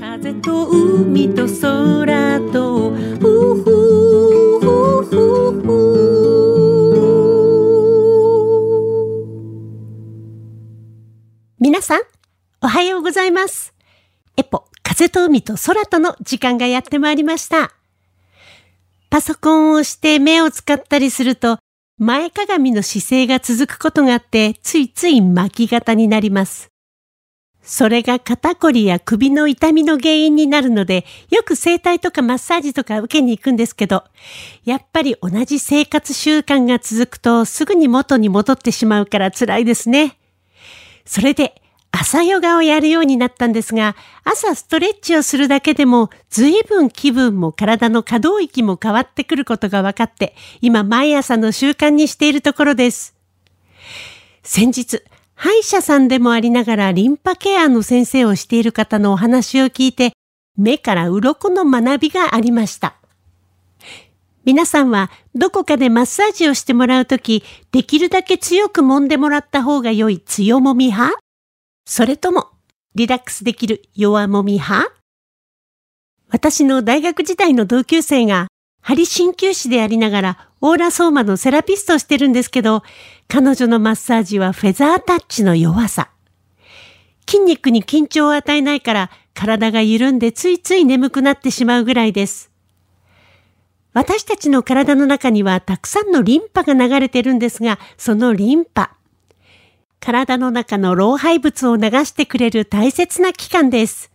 風と海と空とふふふふふ皆さんおはようございます。エポ風と海と空との時間がやってまいりました。パソコンを押して目を使ったりすると前かがみの姿勢が続くことがあってついつい巻き型になります。それが肩こりや首の痛みの原因になるので、よく整体とかマッサージとか受けに行くんですけど、やっぱり同じ生活習慣が続くとすぐに元に戻ってしまうから辛いですね。それで、朝ヨガをやるようになったんですが、朝ストレッチをするだけでも随分気分も体の可動域も変わってくることが分かって、今毎朝の習慣にしているところです。先日、歯医者さんでもありながらリンパケアの先生をしている方のお話を聞いて、目から鱗の学びがありました。皆さんはどこかでマッサージをしてもらうとき、できるだけ強く揉んでもらった方が良い強もみ派？それともリラックスできる弱もみ派？私の大学時代の同級生が針鍼灸師でありながらオーラソーマのセラピストをしてるんですけど、彼女のマッサージはフェザータッチの弱さ。筋肉に緊張を与えないから体が緩んでついつい眠くなってしまうぐらいです。私たちの体の中にはたくさんのリンパが流れてるんですが、そのリンパ。体の中の老廃物を流してくれる大切な器官です。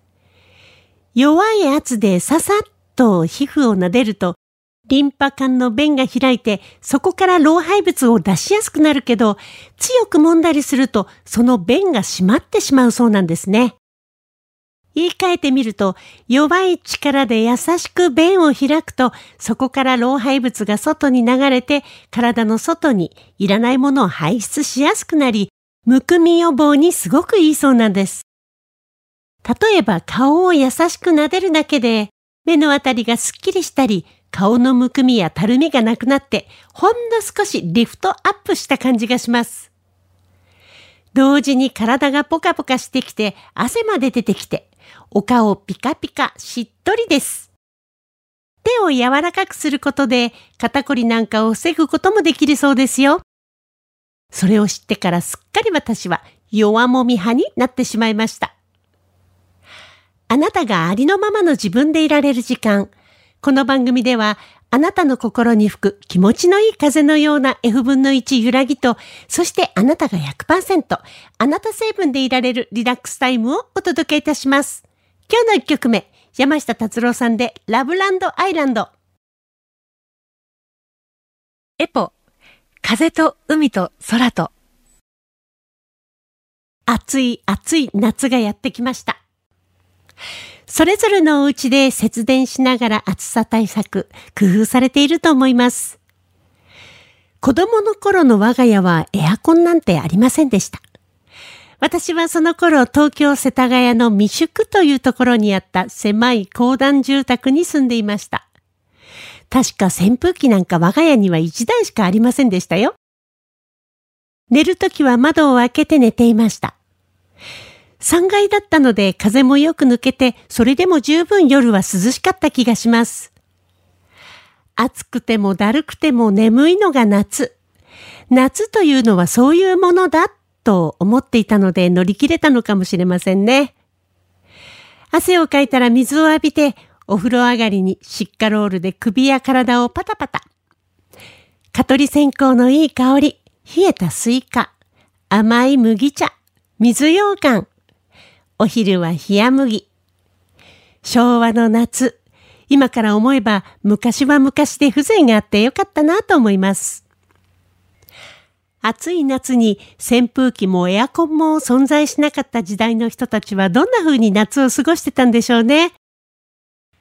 弱い圧でささっと皮膚を撫でるとリンパ管の弁が開いて、そこから老廃物を出しやすくなるけど、強く揉んだりすると、その弁が閉まってしまうそうなんですね。言い換えてみると、弱い力で優しく弁を開くと、そこから老廃物が外に流れて、体の外にいらないものを排出しやすくなり、むくみ予防にすごくいいそうなんです。例えば顔を優しく撫でるだけで、目のあたりがすっきりしたり、顔のむくみやたるみがなくなって、ほんの少しリフトアップした感じがします。同時に体がポカポカしてきて、汗まで出てきて、お顔ピカピカしっとりです。手を柔らかくすることで、肩こりなんかを防ぐこともできるそうですよ。それを知ってからすっかり私は弱もみ派になってしまいました。あなたがありのままの自分でいられる時間、この番組では、あなたの心に吹く気持ちのいい風のような F 分の1揺らぎと、そしてあなたが100%、あなた成分でいられるリラックスタイムをお届けいたします。今日の1曲目、山下達郎さんでラブランドアイランド。エポ、風と海と空と。暑い暑い夏がやってきました。それぞれのお家で節電しながら暑さ対策、工夫されていると思います。子供の頃の我が家はエアコンなんてありませんでした。私はその頃東京世田谷の未宿というところにあった狭い公団住宅に住んでいました。確か扇風機なんか我が家には1台しかありませんでしたよ。寝るときは窓を開けて寝ていました。3階だったので風もよく抜けて、それでも十分夜は涼しかった気がします。暑くてもだるくても眠いのが夏。夏というのはそういうものだと思っていたので乗り切れたのかもしれませんね。汗をかいたら水を浴びて、お風呂上がりにシッカロールで首や体をパタパタ。蚊取り線香のいい香り、冷えたスイカ、甘い麦茶、水羊羹、お昼は冷麦。昭和の夏。今から思えば昔は昔で風情があってよかったなと思います。暑い夏に扇風機もエアコンも存在しなかった時代の人たちはどんな風に夏を過ごしてたんでしょうね。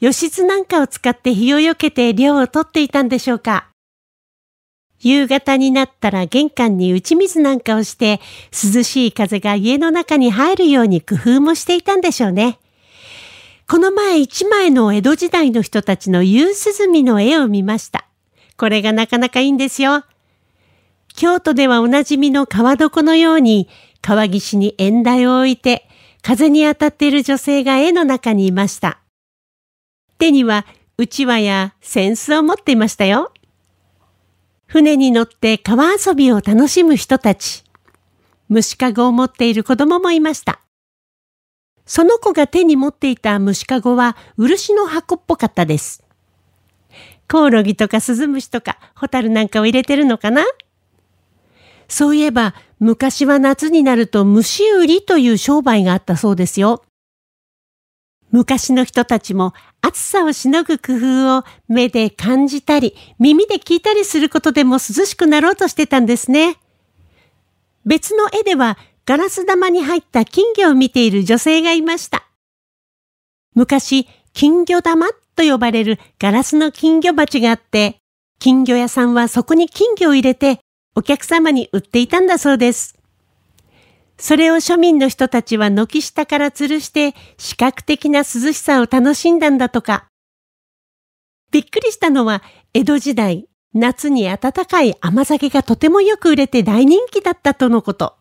吉津なんかを使って日をよけて涼をとっていたんでしょうか。夕方になったら玄関に打ち水なんかをして、涼しい風が家の中に入るように工夫もしていたんでしょうね。この前一枚の江戸時代の人たちの夕涼みの絵を見ました。これがなかなかいいんですよ。京都ではおなじみの川床のように、川岸に縁台を置いて、風に当たっている女性が絵の中にいました。手にはうちわや扇子を持っていましたよ。船に乗って川遊びを楽しむ人たち。虫かごを持っている子供もいました。その子が手に持っていた虫かごは漆の箱っぽかったです。コオロギとかスズムシとかホタルなんかを入れてるのかな？そういえば昔は夏になると虫売りという商売があったそうですよ。昔の人たちも暑さをしのぐ工夫を目で感じたり耳で聞いたりすることでも涼しくなろうとしてたんですね。別の絵ではガラス玉に入った金魚を見ている女性がいました。昔、金魚玉と呼ばれるガラスの金魚鉢があって、金魚屋さんはそこに金魚を入れてお客様に売っていたんだそうです。それを庶民の人たちは軒下から吊るして視覚的な涼しさを楽しんだんだとか。びっくりしたのは江戸時代、夏に暖かい甘酒がとてもよく売れて大人気だったとのこと。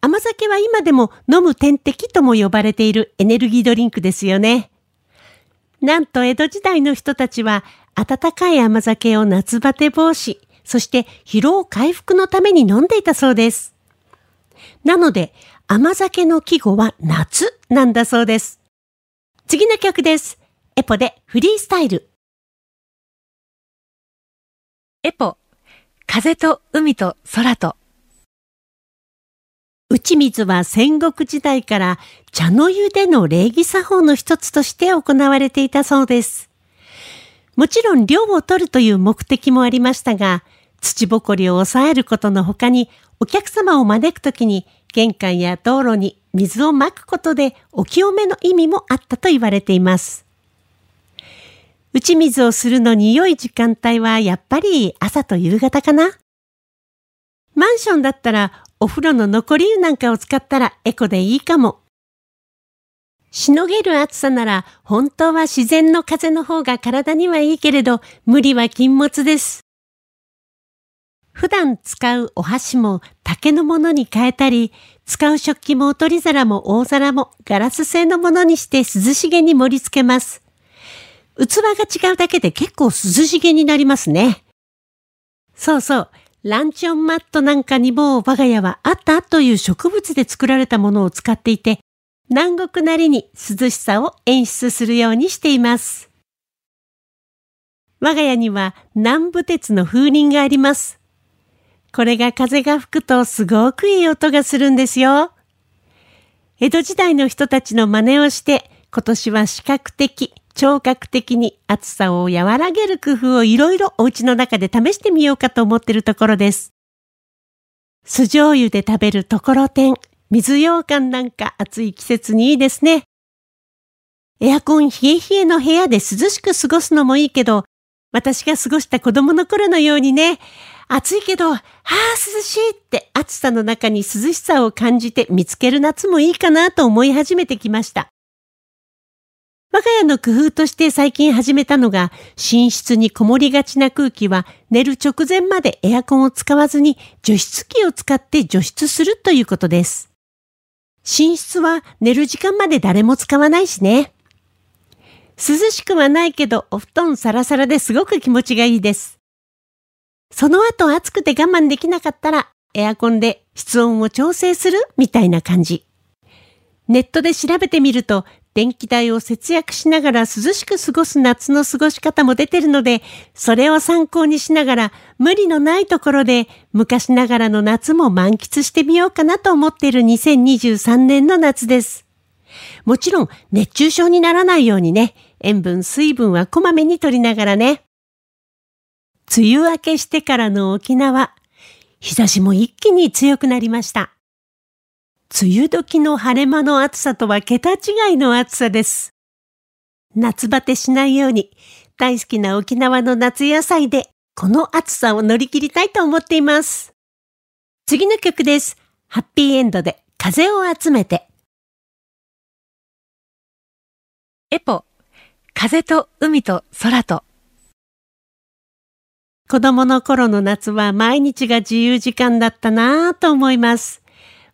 甘酒は今でも飲む点滴とも呼ばれているエネルギードリンクですよね。なんと江戸時代の人たちは温かい甘酒を夏バテ防止、そして疲労回復のために飲んでいたそうです。なので甘酒の季語は夏なんだそうです。次の曲です。エポでフリースタイル。エポ、風と海と空と。打ち水は戦国時代から茶の湯での礼儀作法の一つとして行われていたそうです。もちろん量を取るという目的もありましたが、土ぼこりを抑えることの他に、お客様を招くときに玄関や道路に水をまくことでお清めの意味もあったと言われています。打ち水をするのに良い時間帯はやっぱり朝と夕方かなマンションだったらお風呂の残り湯なんかを使ったらエコでいいかも。しのげる暑さなら本当は自然の風の方が体にはいいけれど無理は禁物です。普段使うお箸も竹のものに変えたり、使う食器もお取り皿も大皿もガラス製のものにして涼しげに盛り付けます。器が違うだけで結構涼しげになりますね。そうそう。ランチョンマットなんかにも我が家はあったという植物で作られたものを使っていて、南国なりに涼しさを演出するようにしています。我が家には南部鉄の風鈴があります。これが風が吹くとすごくいい音がするんですよ。江戸時代の人たちの真似をして今年は視覚的、聴覚的に暑さを和らげる工夫をいろいろお家の中で試してみようかと思っているところです。酢醤油で食べるところてん、水羊羹なんか暑い季節にいいですね。エアコン冷え冷えの部屋で涼しく過ごすのもいいけど、私が過ごした子供の頃のようにね、暑いけど、はあ、涼しいって暑さの中に涼しさを感じて見つける夏もいいかなと思い始めてきました。我が家の工夫として最近始めたのが、寝室にこもりがちな空気は寝る直前までエアコンを使わずに除湿機を使って除湿するということです。寝室は寝る時間まで誰も使わないしね。涼しくはないけどお布団サラサラですごく気持ちがいいです。その後暑くて我慢できなかったらエアコンで室温を調整する？みたいな感じ。ネットで調べてみると電気代を節約しながら涼しく過ごす夏の過ごし方も出てるので、それを参考にしながら無理のないところで昔ながらの夏も満喫してみようかなと思っている2023年の夏です。もちろん熱中症にならないようにね、塩分、水分はこまめに取りながらね。梅雨明けしてからの沖縄、日差しも一気に強くなりました。梅雨時の晴れ間の暑さとは桁違いの暑さです。夏バテしないように大好きな沖縄の夏野菜でこの暑さを乗り切りたいと思っています。次の曲です。ハッピーエンドで風を集めて。エポ、風と海と空と。子供の頃の夏は毎日が自由時間だったなぁと思います。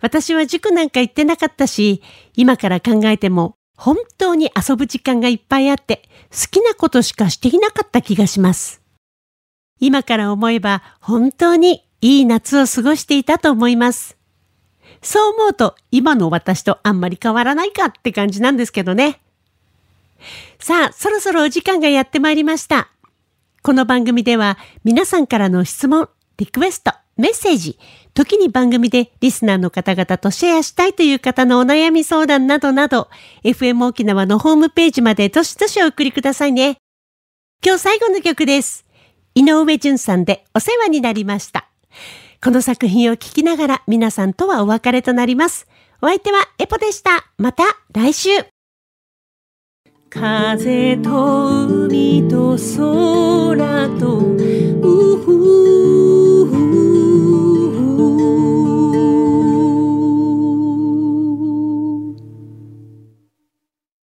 私は塾なんか行ってなかったし、今から考えても本当に遊ぶ時間がいっぱいあって好きなことしかしていなかった気がします。今から思えば本当にいい夏を過ごしていたと思います。そう思うと今の私とあんまり変わらないかって感じなんですけどね。さあ、そろそろお時間がやってまいりました。この番組では皆さんからの質問、リクエスト、メッセージ、時に番組でリスナーの方々とシェアしたいという方のお悩み相談などなど、FM 沖縄のホームページまでどしどしお送りくださいね。今日最後の曲です。井上淳さんでお世話になりました。この作品を聞きながら皆さんとはお別れとなります。お相手はエポでした。また来週。風と海と空と、うふ